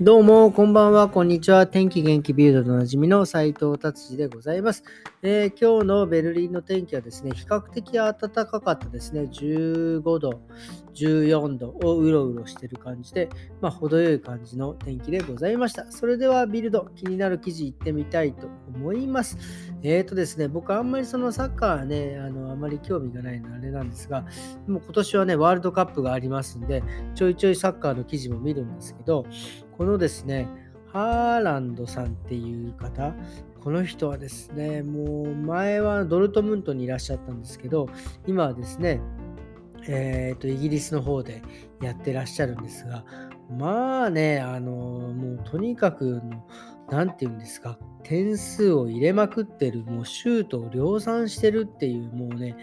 どうも、こんばんは、こんにちは。天気元気ビルドでおなじみの斉藤達治でございます、今日のベルリンの天気はですね、比較的暖かかったですね。15度、14度をうろうろしている感じで、まあ、程よい感じの天気でございました。それではビルド、気になる記事行ってみたいと思います。えっ、ー、とですね、僕あんまりそのサッカーね、あの、あまり興味がないのあれなんですが、も今年はね、ワールドカップがありますんで、ちょいちょいサッカーの記事も見るんですけど、このですね、ハーランドさんっていう方、この人はですね、もう前はドルトムントにいらっしゃったんですけど、今はですね、えーと、イギリスの方でやってらっしゃるんですが、まあね、あの、もうとにかくの、何て言うんですか、点数を入れまくってる、もうシュートを量産してるっていう、もうね、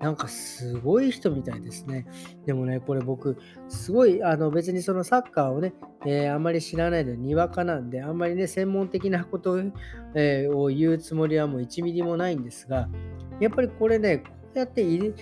なんかすごい人みたいですね。でもね、これ僕、すごい、あの別にそのサッカーをね、えー、あんまり知らないのにわかなんで、あんまりね、専門的なことを,、えー、を言うつもりはもう1ミリもないんですが、やっぱりこれね、こうやって10、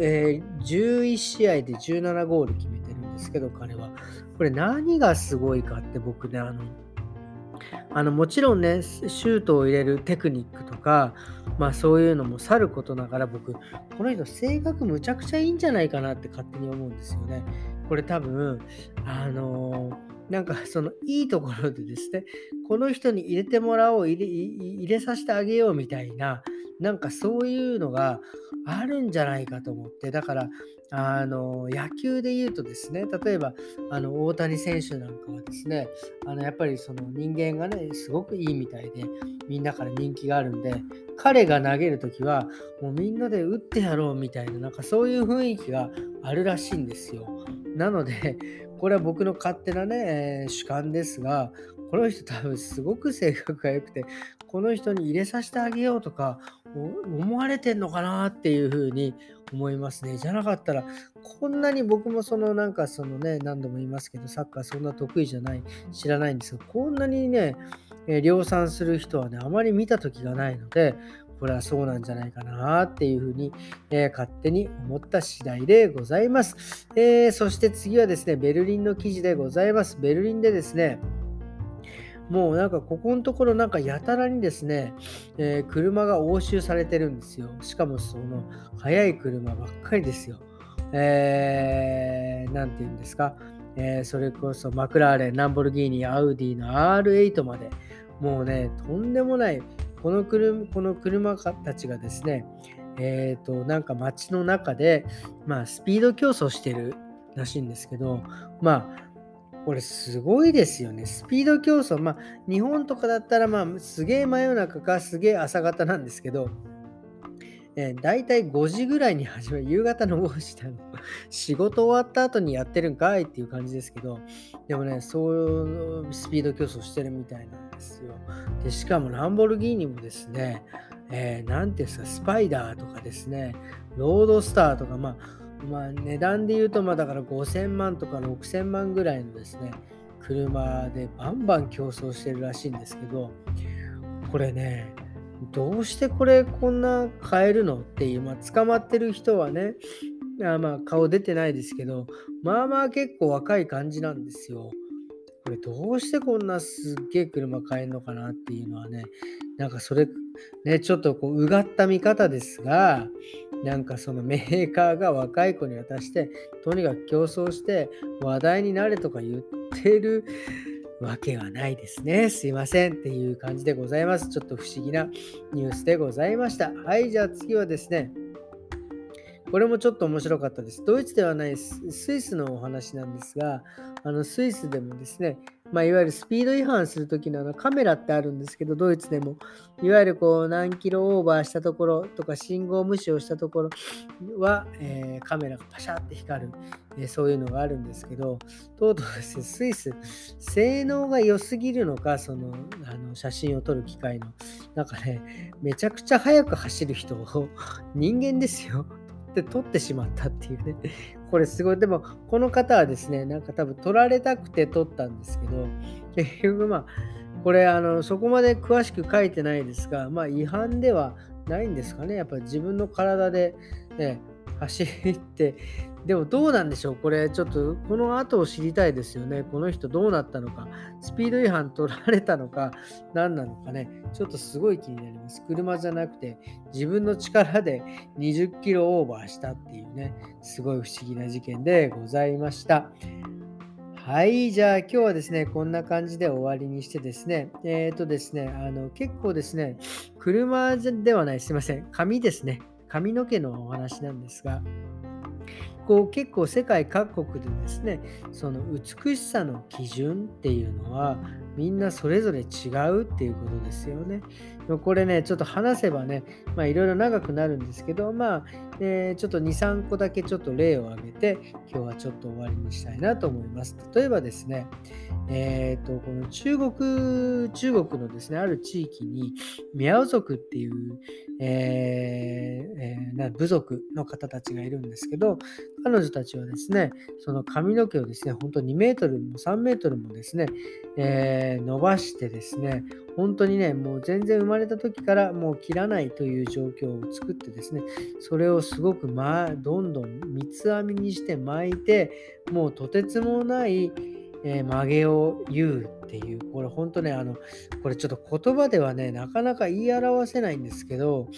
えー、11試合で17ゴール決めてるんですけど、彼は。これ何がすごいかって僕ね、あの、あのもちろんね、シュートを入れるテクニックとか、まあそういうのもさることながら僕、この人性格むちゃくちゃいいんじゃないかなって勝手に思うんですよね。これ多分、あのーなんかそのいいところでですね、この人に入れてもらおう、入れ入れさせてあげようみたいな、なんかそういうのがあるんじゃないかと思って、だからあの野球で言うとですね、例えばあの大谷選手なんかはですね、あのやっぱりその人間がね、すごくいいみたいで、みんなから人気があるんで、彼が投げるときは、もうみんなで打ってやろうみたいな、なんかそういう雰囲気があるらしいんですよ。なので、これは僕の勝手なね、主観ですが、この人多分すごく性格が良くて、この人に入れさせてあげようとか思われてんのかなっていうふうに思いますね。じゃなかったら、こんなに僕もそのなんかそのね、何度も言いますけど、サッカーそんな得意じゃない、知らないんですが、こんなにね、え量産する人はね、あまり見た時がないので、これはそうなんじゃないかなっていうふうに、えー、勝手に思った次第でございます、えー、そして次はですね、ベルリンの記事でございます。ベルリンでですね、もうなんかここのところなんかやたらにですね、えー、車が押収されてるんですよ。しかもその速い車ばっかりですよ。えー、なんて言うんですか、えー、それこそマクラーレン、ランボルギーニ、アウディの R8 まで、もうね、とんでもない、この車この車たちがですね、えっ、ー、と、なんか街の中で、まあ、スピード競争してるらしいんですけど、まあ、これすごいですよね。スピード競争。まあ、日本とかだったら、まあ、すげえ真夜中かすげえ朝方なんですけど、えー、大体5時ぐらいに始まる、夕方の5時だの。仕事終わった後にやってるんかいっていう感じですけど、でもね、そういうスピード競争してるみたいなんですよ。で、しかもランボルギーニもですね、えー、ていうんですか、スパイダーとかですね、ロードスターとか、まあ、まあ、値段で言うと、まあ、だから5000万とか6000万ぐらいのですね、車でバンバン競争してるらしいんですけど、これね、どうしてこれこんな買えるのっていう、まあ、捕まってる人はね、あまあ顔出てないですけど、まあまあ結構若い感じなんですよ。これどうしてこんなすっげえ車買えるのかなっていうのはね、なんかそれ、ね、ちょっとこううがった見方ですが、なんかそのメーカーが若い子に渡して、とにかく競争して話題になれとか言ってるわけはないですね。すいませんっていう感じでございます。ちょっと不思議なニュースでございました。はい、じゃあ次はですね、これもちょっと面白かったです。ドイツではないスイスのお話なんですが、あのスイスでもですね、まあ、いわゆるスピード違反するときののカメラってあるんですけど、ドイツでも、いわゆるこう何キロオーバーしたところとか、信号無視をしたところは、えー、カメラがパシャって光る、えー、そういうのがあるんですけど、とうとうですね、スイス、性能が良すぎるのか、そのあの写真を撮る機械の、なんかね、めちゃくちゃ速く走る人を、人間ですよ。って取ってしまったっていうね。これすごい。でも、この方はですね、なんか多分取られたくて取ったんですけど、結局まあ、これあの、そこまで詳しく書いてないですが、まあ違反ではないんですかね。やっぱり自分の体で、ね、走って、でもどうなんでしょう？これちょっとこの後を知りたいですよね。この人どうなったのか。スピード違反取られたのか何なのかね。ちょっとすごい気になります。車じゃなくて自分の力で20キロオーバーしたっていうね、すごい不思議な事件でございました。はい、じゃあ今日はですね、こんな感じで終わりにしてですね、えっ、ー、とですね、あの結構ですね、車ではない、すいません、髪ですね、髪の毛のお話なんですが、こう結構世界各国でですねその美しさの基準っていうのはみんなそれぞれ違うっていうことですよね。これねちょっと話せばねいろいろ長くなるんですけどまあ、えー、ちょっと23個だけちょっと例を挙げて今日はちょっと終わりにしたいなと思います。例えばですねえーと、この中国中国のですねある地域にミャオ族っていう、えーえー、部族の方たちがいるんですけど彼女たちはですね、その髪の毛をですね、本当2メートルも3メートルもですね、えー、伸ばしてですね、本当にね、もう全然生まれた時からもう切らないという状況を作ってですね、それをすごく、ま、どんどん三つ編みにして巻いて、もうとてつもない、えー、曲げを言うっていう、これ本当ね、あの、これちょっと言葉ではね、なかなか言い表せないんですけど、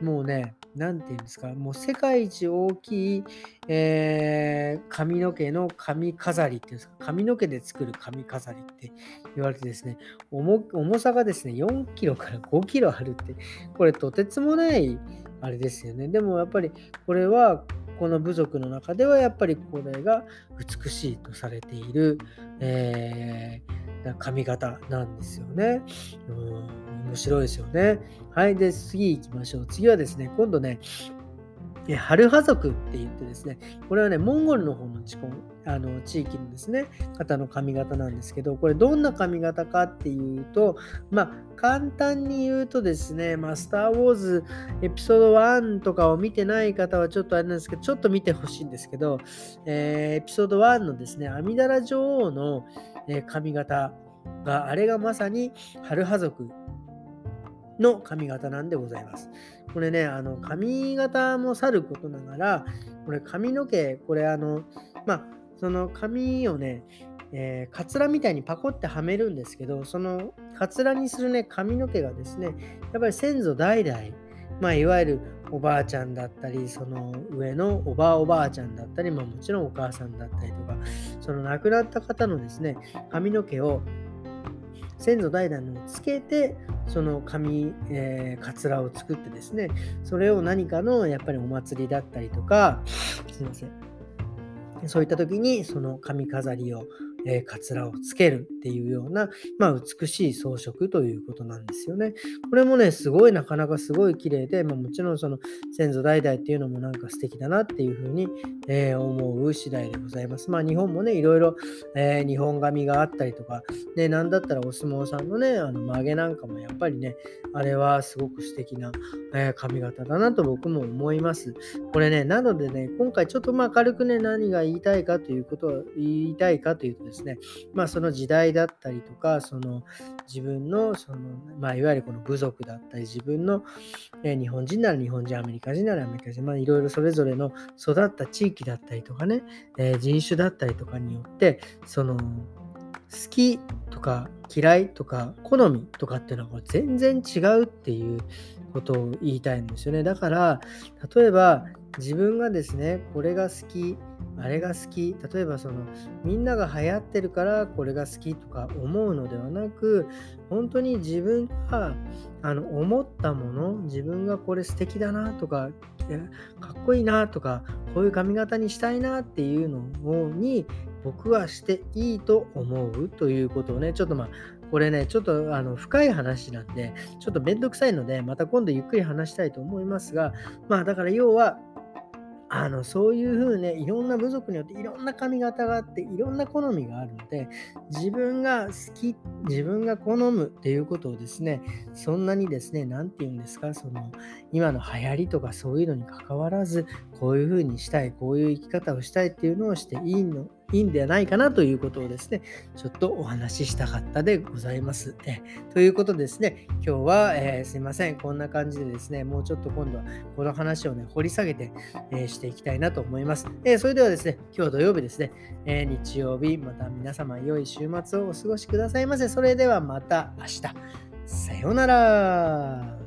もうね、何て言うんですか、もう世界一大きい、えー、髪の毛の髪飾りっていうんですか、髪の毛で作る髪飾りって言われてですね、重さがですね、4キロから5キロあるって、これとてつもないあれですよね。でもやっぱりこれはこの部族の中ではやっぱりこれが美しいとされている、えー、髪型なんですよね。うん面白いですよね。はい。で、次行きましょう。次はですね、今度ね、ハルハ族って言ってですね、これはね、モンゴルの方の地あの地域のですね、方の髪型なんですけど、これどんな髪型かっていうと、まあ、簡単に言うとですね、まあ、スター・ウォーズエピソード1とかを見てない方はちょっとあれなんですけど、ちょっと見てほしいんですけど、えー、エピソード1のですね、阿弥陀羅女王の、え髪型が、あれがまさにハルハ族の髪型なんでございます。これね、あの髪型もさることながら、これ髪の毛、これあの、まあ、その髪をね、えー、カツラみたいにパコってはめるんですけど、そのカツラにするね、髪の毛がですね、やっぱり先祖代々、まあ、いわゆるおばあちゃんだったり、その上のおばあおばあちゃんだったり、まあ、もちろんお母さんだったりとか、その亡くなった方のですね、髪の毛を先祖代々につけてその紙、えー、かつらを作ってですねそれを何かのやっぱりお祭りだったりとかすいません。そういった時にその髪飾りをえー、カツラをつけるっていうような、まあ、美しい装飾ということなんですよね。これもね、すごいなかなかすごい綺麗で、まあ、もちろんその先祖代々っていうのもなんか素敵だなっていうふうに、え、思う次第でございます。まあ日本もね、いろいろ、えー、日本髪があったりとか、ね、なんだったらお相撲さんのね、あの曲げなんかもやっぱりね、あれはすごく素敵な、え髪型だなと僕も思います。これね、なのでね、今回ちょっとまあ軽くね、何が言いたいかということを言いたいかというとですね、まあ、その時代だったりとか、その自分のその、まあ、いわゆるこの部族だったり、自分の、え、日本人なら日本人、アメリカ人ならアメリカ人、まあ、いろいろそれぞれの育った地域だったりとかね、えー、人種だったりとかによって、その好きとか嫌いとか好みとかっていうのは全然違うっていうことを言いたいんですよね。だから、例えば自分がですね、これが好き、あれが好き、例えばそのみんなが流行ってるからこれが好きとか思うのではなく、本当に自分があの思ったもの、自分がこれ素敵だなとか、かっこいいなとか、こういう髪型にしたいなっていうのに僕はしていいと思うということをね、ちょっとまあこれね、ちょっとあの深い話なんで、ちょっとめんどくさいので、また今度ゆっくり話したいと思いますが、まあだから要は、あのそういうふうね、いろんな部族によっていろんな髪型があって、いろんな好みがあるので、自分が好き、自分が好むっていうことをですね、そんなにですね、何て言うんですか、その今の流行りとかそういうのに関わらず、こういうふうにしたい、こういう生き方をしたいっていうのをしていいのいいんではないかなということをですね、ちょっとお話ししたかったでございます。えということでですね、今日は、えー、すいません、こんな感じでですね、もうちょっと今度はこの話をね、掘り下げて、えー、していきたいなと思います。えー、それではですね、今日土曜日ですね、え日曜日、また皆様良い週末をお過ごしくださいませ。それではまた明日。さようなら。